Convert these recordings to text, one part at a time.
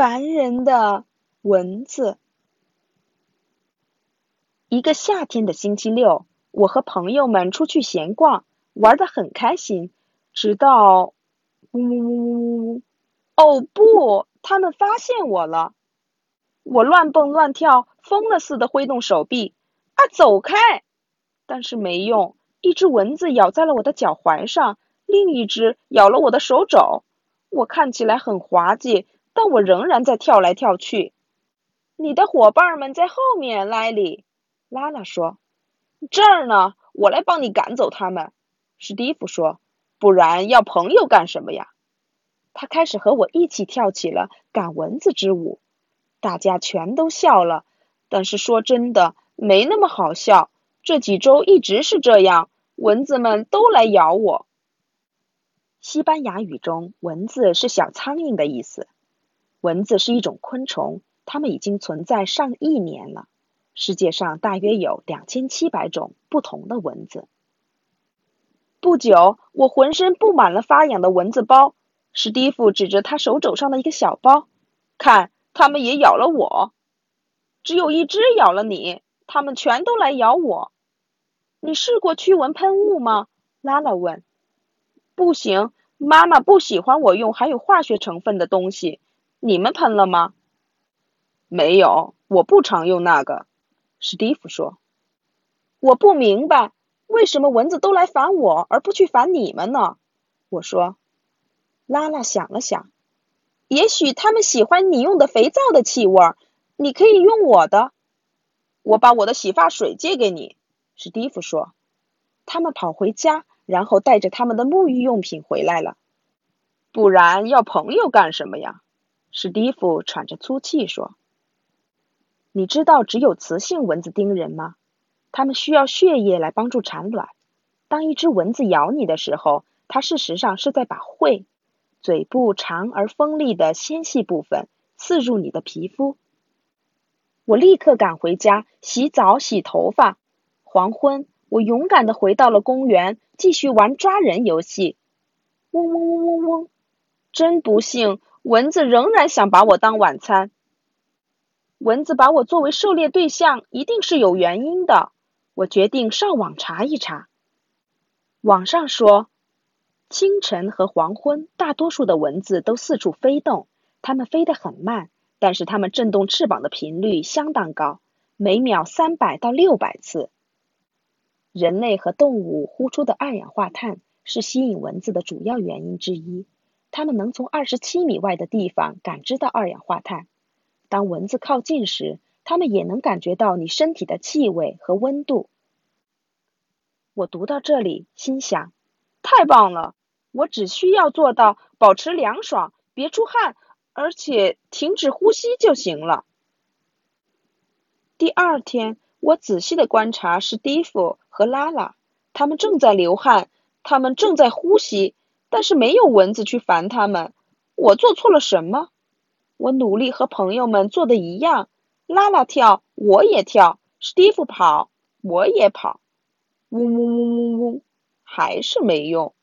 烦人的蚊子。一个夏天的星期六，我和朋友们出去闲逛，玩得很开心。直到，呜呜呜呜！哦不，他们发现我了！我乱蹦乱跳，疯了似的挥动手臂，啊，走开！但是没用，一只蚊子咬在了我的脚踝上，另一只咬了我的手肘。我看起来很滑稽，但我仍然在跳来跳去。你的伙伴们在后面，莱利。拉拉说：“这儿呢，我来帮你赶走他们。”史蒂夫说：“不然要朋友干什么呀？”他开始和我一起跳起了赶蚊子之舞，大家全都笑了。但是说真的，没那么好笑。这几周一直是这样，蚊子们都来咬我。西班牙语中，蚊子是小苍蝇的意思。蚊子是一种昆虫，它们已经存在上亿年了。世界上大约有两千七百种不同的蚊子。不久，我浑身布满了发痒的蚊子包。史蒂夫指着他手肘上的一个小包，看，他们也咬了我。只有一只咬了你，他们全都来咬我。你试过驱蚊喷雾吗？拉拉问。不行，妈妈不喜欢我用含有化学成分的东西。你们喷了吗？没有，我不常用那个。史蒂夫说：“我不明白，为什么蚊子都来烦我，而不去烦你们呢？”我说。拉拉想了想，也许他们喜欢你用的肥皂的气味，你可以用我的。我把我的洗发水借给你。”史蒂夫说。他们跑回家，然后带着他们的沐浴用品回来了。不然要朋友干什么呀？史蒂夫喘着粗气说。你知道只有雌性蚊子叮人吗？它们需要血液来帮助产卵。当一只蚊子咬你的时候，它事实上是在把喙、嘴部长而锋利的纤细部分刺入你的皮肤。我立刻赶回家洗澡、洗头发。黄昏，我勇敢地回到了公园，继续玩抓人游戏。嗡嗡嗡嗡嗡！真不幸，蚊子仍然想把我当晚餐。蚊子把我作为狩猎对象，一定是有原因的。我决定上网查一查。网上说，清晨和黄昏，大多数的蚊子都四处飞动。它们飞得很慢，但是它们振动翅膀的频率相当高，每秒三百到六百次。人类和动物呼出的二氧化碳是吸引蚊子的主要原因之一。它们能从二十七米外的地方感知到二氧化碳。当蚊子靠近时，它们也能感觉到你身体的气味和温度。我读到这里，心想：太棒了！我只需要做到保持凉爽，别出汗，而且停止呼吸就行了。第二天，我仔细的观察史蒂夫和拉拉，他们正在流汗，他们正在呼吸，但是没有蚊子去烦他们。我做错了什么？我努力和朋友们做的一样，拉拉跳，我也跳；史蒂夫跑，我也跑。嗡嗡嗡嗡嗡，还是没用。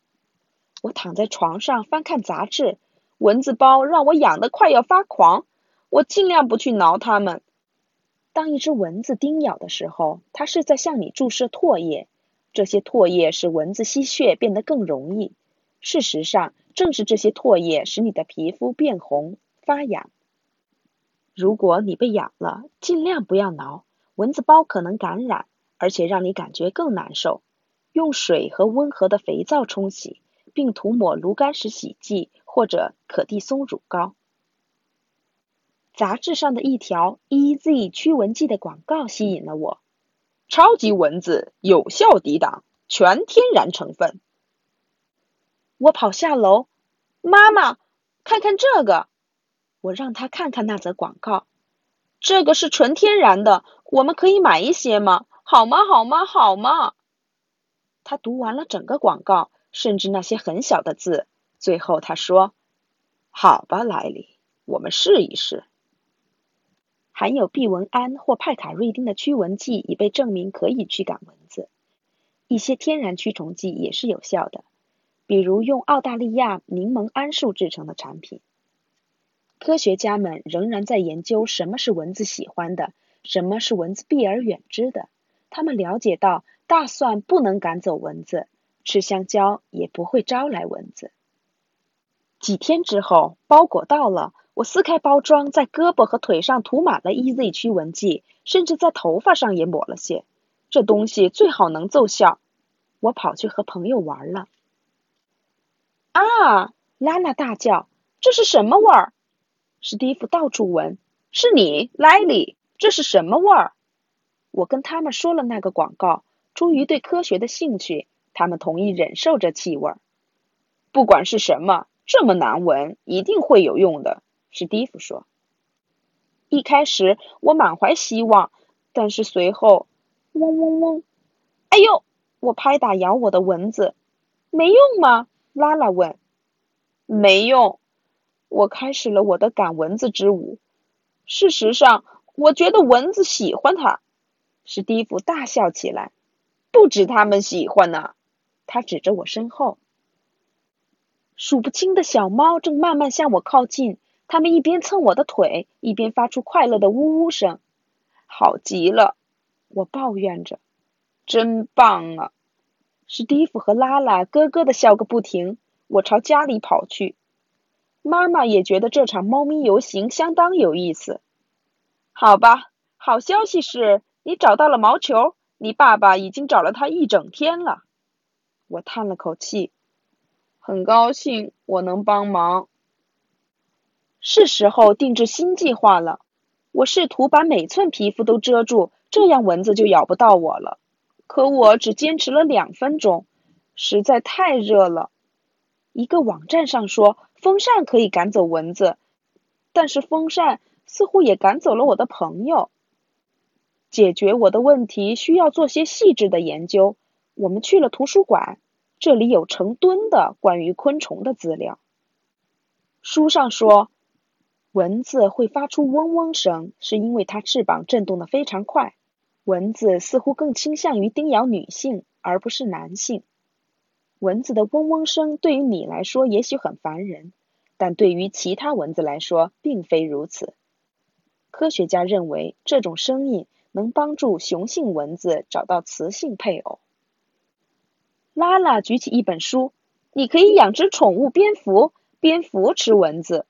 我躺在床上翻看杂志，蚊子包让我痒得快要发狂。我尽量不去挠它们。当一只蚊子叮咬的时候，它是在向你注射唾液，这些唾液使蚊子吸血变得更容易。事实上，正是这些唾液使你的皮肤变红。发痒。如果你被痒了，尽量不要挠，蚊子包可能感染，而且让你感觉更难受。用水和温和的肥皂冲洗，并涂抹炉甘石洗剂或者可地松乳膏。杂志上的一条 EZ 驱蚊剂的广告吸引了我，超级蚊子有效抵挡，全天然成分。我跑下楼，妈妈，看看这个。我让他看看那则广告，这个是纯天然的，我们可以买一些吗？好吗？好吗？好吗？他读完了整个广告，甚至那些很小的字。最后他说：“好吧，莱利，我们试一试。”含有避蚊胺或派卡瑞丁的驱蚊剂已被证明可以驱赶蚊子。一些天然驱虫剂也是有效的，比如用澳大利亚柠檬桉树制成的产品。科学家们仍然在研究什么是蚊子喜欢的，什么是蚊子避而远之的。他们了解到，大蒜不能赶走蚊子，吃香蕉也不会招来蚊子。几天之后，包裹到了，我撕开包装，在胳膊和腿上涂满了 EZ 驱蚊剂，甚至在头发上也抹了些。这东西最好能奏效。我跑去和朋友玩了。啊！拉拉大叫：“这是什么味儿？”史蒂夫到处闻：“是你，莱利，这是什么味儿？”我跟他们说了那个广告。出于对科学的兴趣，他们同意忍受这气味。不管是什么，这么难闻，一定会有用的。史蒂夫说。一开始我满怀希望，但是随后，嗡嗡嗡！哎呦！我拍打咬我的蚊子，没用吗？拉拉问。没用。我开始了我的赶蚊子之舞。事实上，我觉得蚊子喜欢它。史蒂夫大笑起来。不止他们喜欢呢。他指着我身后。数不清的小猫正慢慢向我靠近，它们一边蹭我的腿，一边发出快乐的呜呜声。好极了，我抱怨着。真棒啊！史蒂夫和拉拉咯咯的笑个不停。我朝家里跑去。妈妈也觉得这场猫咪游行相当有意思。好吧，好消息是你找到了毛球。你爸爸已经找了它一整天了。我叹了口气，很高兴我能帮忙。是时候定制新计划了。我试图把每寸皮肤都遮住，这样蚊子就咬不到我了。可我只坚持了两分钟，实在太热了。一个网站上说风扇可以赶走蚊子，但是风扇似乎也赶走了我的朋友。解决我的问题需要做些细致的研究。我们去了图书馆，这里有成吨的关于昆虫的资料。书上说，蚊子会发出嗡嗡声，是因为它翅膀振动的非常快。蚊子似乎更倾向于叮咬女性，而不是男性。蚊子的嗡嗡声对于你来说也许很烦人，但对于其他蚊子来说并非如此。科学家认为这种声音能帮助雄性蚊子找到雌性配偶。拉拉举起一本书：“你可以养只宠物蝙蝠，蝙蝠吃蚊子，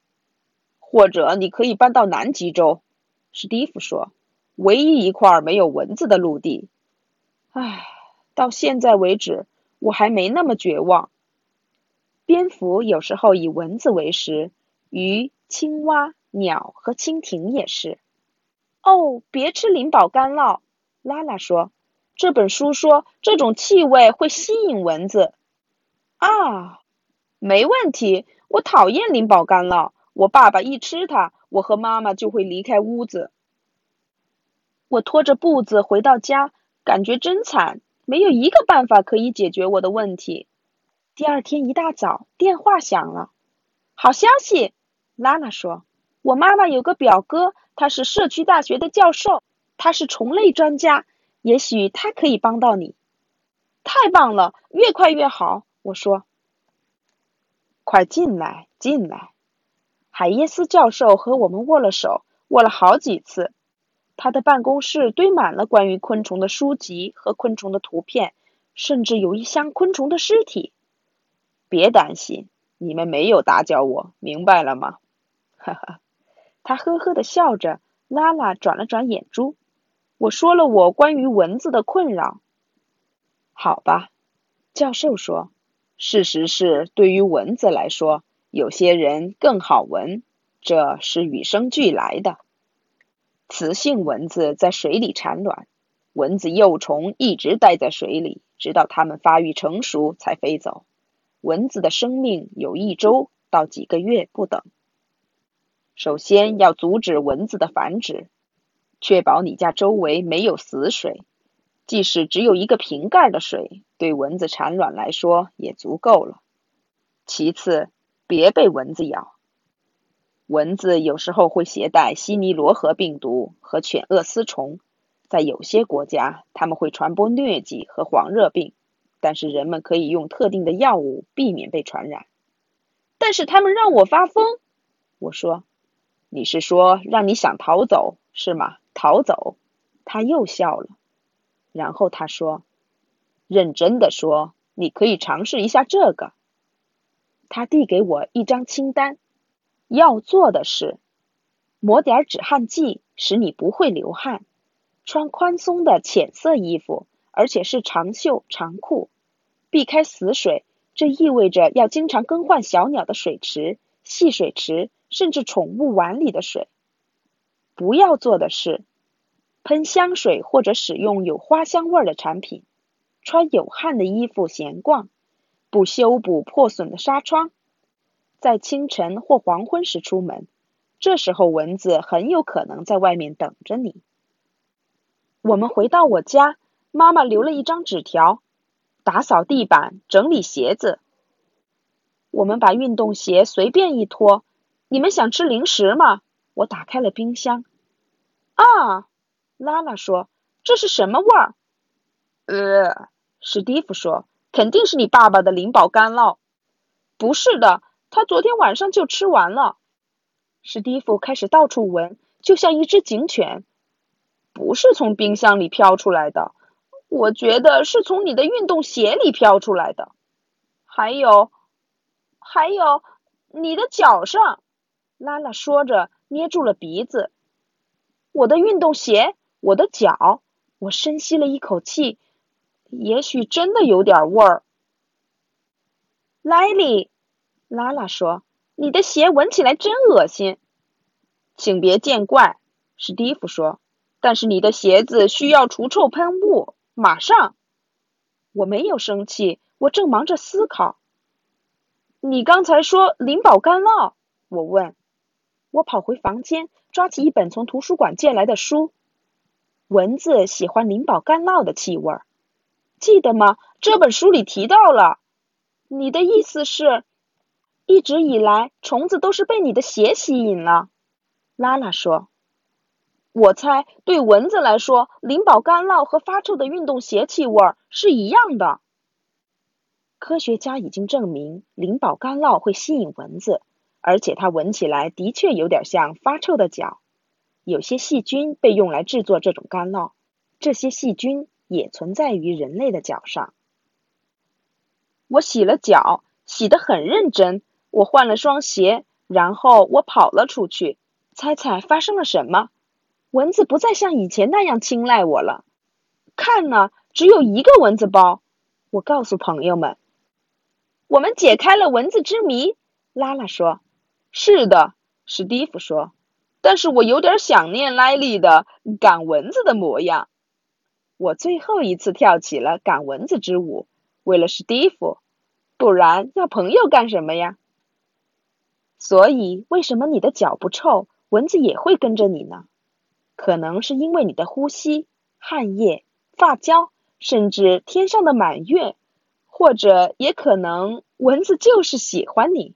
或者你可以搬到南极洲。”史蒂夫说。唯一一块没有蚊子的陆地，唉，到现在为止我还没那么绝望。蝙蝠有时候以蚊子为食，鱼、青蛙、鸟和蜻蜓也是。哦，别吃灵宝干酪，拉拉说。这本书说这种气味会吸引蚊子。啊，没问题，我讨厌灵宝干酪。我爸爸一吃它，我和妈妈就会离开屋子。我拖着步子回到家，感觉真惨，没有一个办法可以解决我的问题。第二天一大早，电话响了。好消息，拉拉说：“我妈妈有个表哥，他是社区大学的教授，他是虫类专家，也许他可以帮到你。”太棒了，越快越好。我说：“快进来，进来。”海耶斯教授和我们握了手，握了好几次。他的办公室堆满了关于昆虫的书籍和昆虫的图片，甚至有一箱昆虫的尸体。别担心，你们没有打搅我，明白了吗？哈哈，他呵呵的笑着。拉拉转了转眼珠。我说了我关于蚊子的困扰。好吧，教授说，事实是，对于蚊子来说，有些人更好闻，这是与生俱来的。雌性蚊子在水里产卵，蚊子幼虫一直待在水里，直到它们发育成熟才飞走。蚊子的生命有一周到几个月不等。首先要阻止蚊子的繁殖，确保你家周围没有死水，即使只有一个瓶盖的水，对蚊子产卵来说也足够了。其次，别被蚊子咬。蚊子有时候会携带西尼罗河病毒和犬厄丝虫，在有些国家，它们会传播疟疾和黄热病，但是人们可以用特定的药物避免被传染。但是他们让我发疯，我说，你是说让你想逃走是吗？逃走？他又笑了，然后他说：“认真的说，你可以尝试一下这个。”他递给我一张清单，要做的是抹点止汗剂，使你不会流汗；穿宽松的浅色衣服，而且是长袖长裤；避开死水，这意味着要经常更换小鸟的水池、戏水池，甚至宠物碗里的水。不要做的是喷香水或者使用有花香味的产品；穿有汗的衣服闲逛。不修补破损的纱窗，在清晨或黄昏时出门，这时候蚊子很有可能在外面等着你。我们回到我家，妈妈留了一张纸条：打扫地板，整理鞋子。我们把运动鞋随便一脱。你们想吃零食吗？我打开了冰箱。啊，拉拉说：“这是什么味儿？”呃，史蒂夫说。肯定是你爸爸的灵宝干酪，不是的，他昨天晚上就吃完了。史蒂夫开始到处闻，就像一只警犬。不是从冰箱里飘出来的，我觉得是从你的运动鞋里飘出来的。还有，还有你的脚上。拉拉说着，捏住了鼻子。我的运动鞋，我的脚。我深吸了一口气。也许真的有点味儿，莱利，拉拉说：“你的鞋闻起来真恶心。”请别见怪，史蒂夫说：“但是你的鞋子需要除臭喷雾，马上。”我没有生气，我正忙着思考。你刚才说灵宝干酪？我问。我跑回房间，抓起一本从图书馆借来的书。蚊子喜欢灵宝干酪的气味。记得吗？这本书里提到了。你的意思是，一直以来虫子都是被你的鞋吸引了。拉拉说：“我猜，对蚊子来说，灵宝干酪和发臭的运动鞋气味是一样的。科学家已经证明，灵宝干酪会吸引蚊子，而且它闻起来的确有点像发臭的脚。有些细菌被用来制作这种干酪，这些细菌。”也存在于人类的脚上。我洗了脚，洗得很认真。我换了双鞋，然后我跑了出去。猜猜发生了什么？蚊子不再像以前那样青睐我了。看呢，只有一个蚊子包。我告诉朋友们，我们解开了蚊子之谜。拉拉说：“是的。”史蒂夫说：“但是我有点想念莱利的赶蚊子的模样。”我最后一次跳起了赶蚊子之舞，为了史蒂夫，不然要朋友干什么呀？所以，为什么你的脚不臭，蚊子也会跟着你呢？可能是因为你的呼吸、汗液、发胶，甚至天上的满月，或者也可能蚊子就是喜欢你。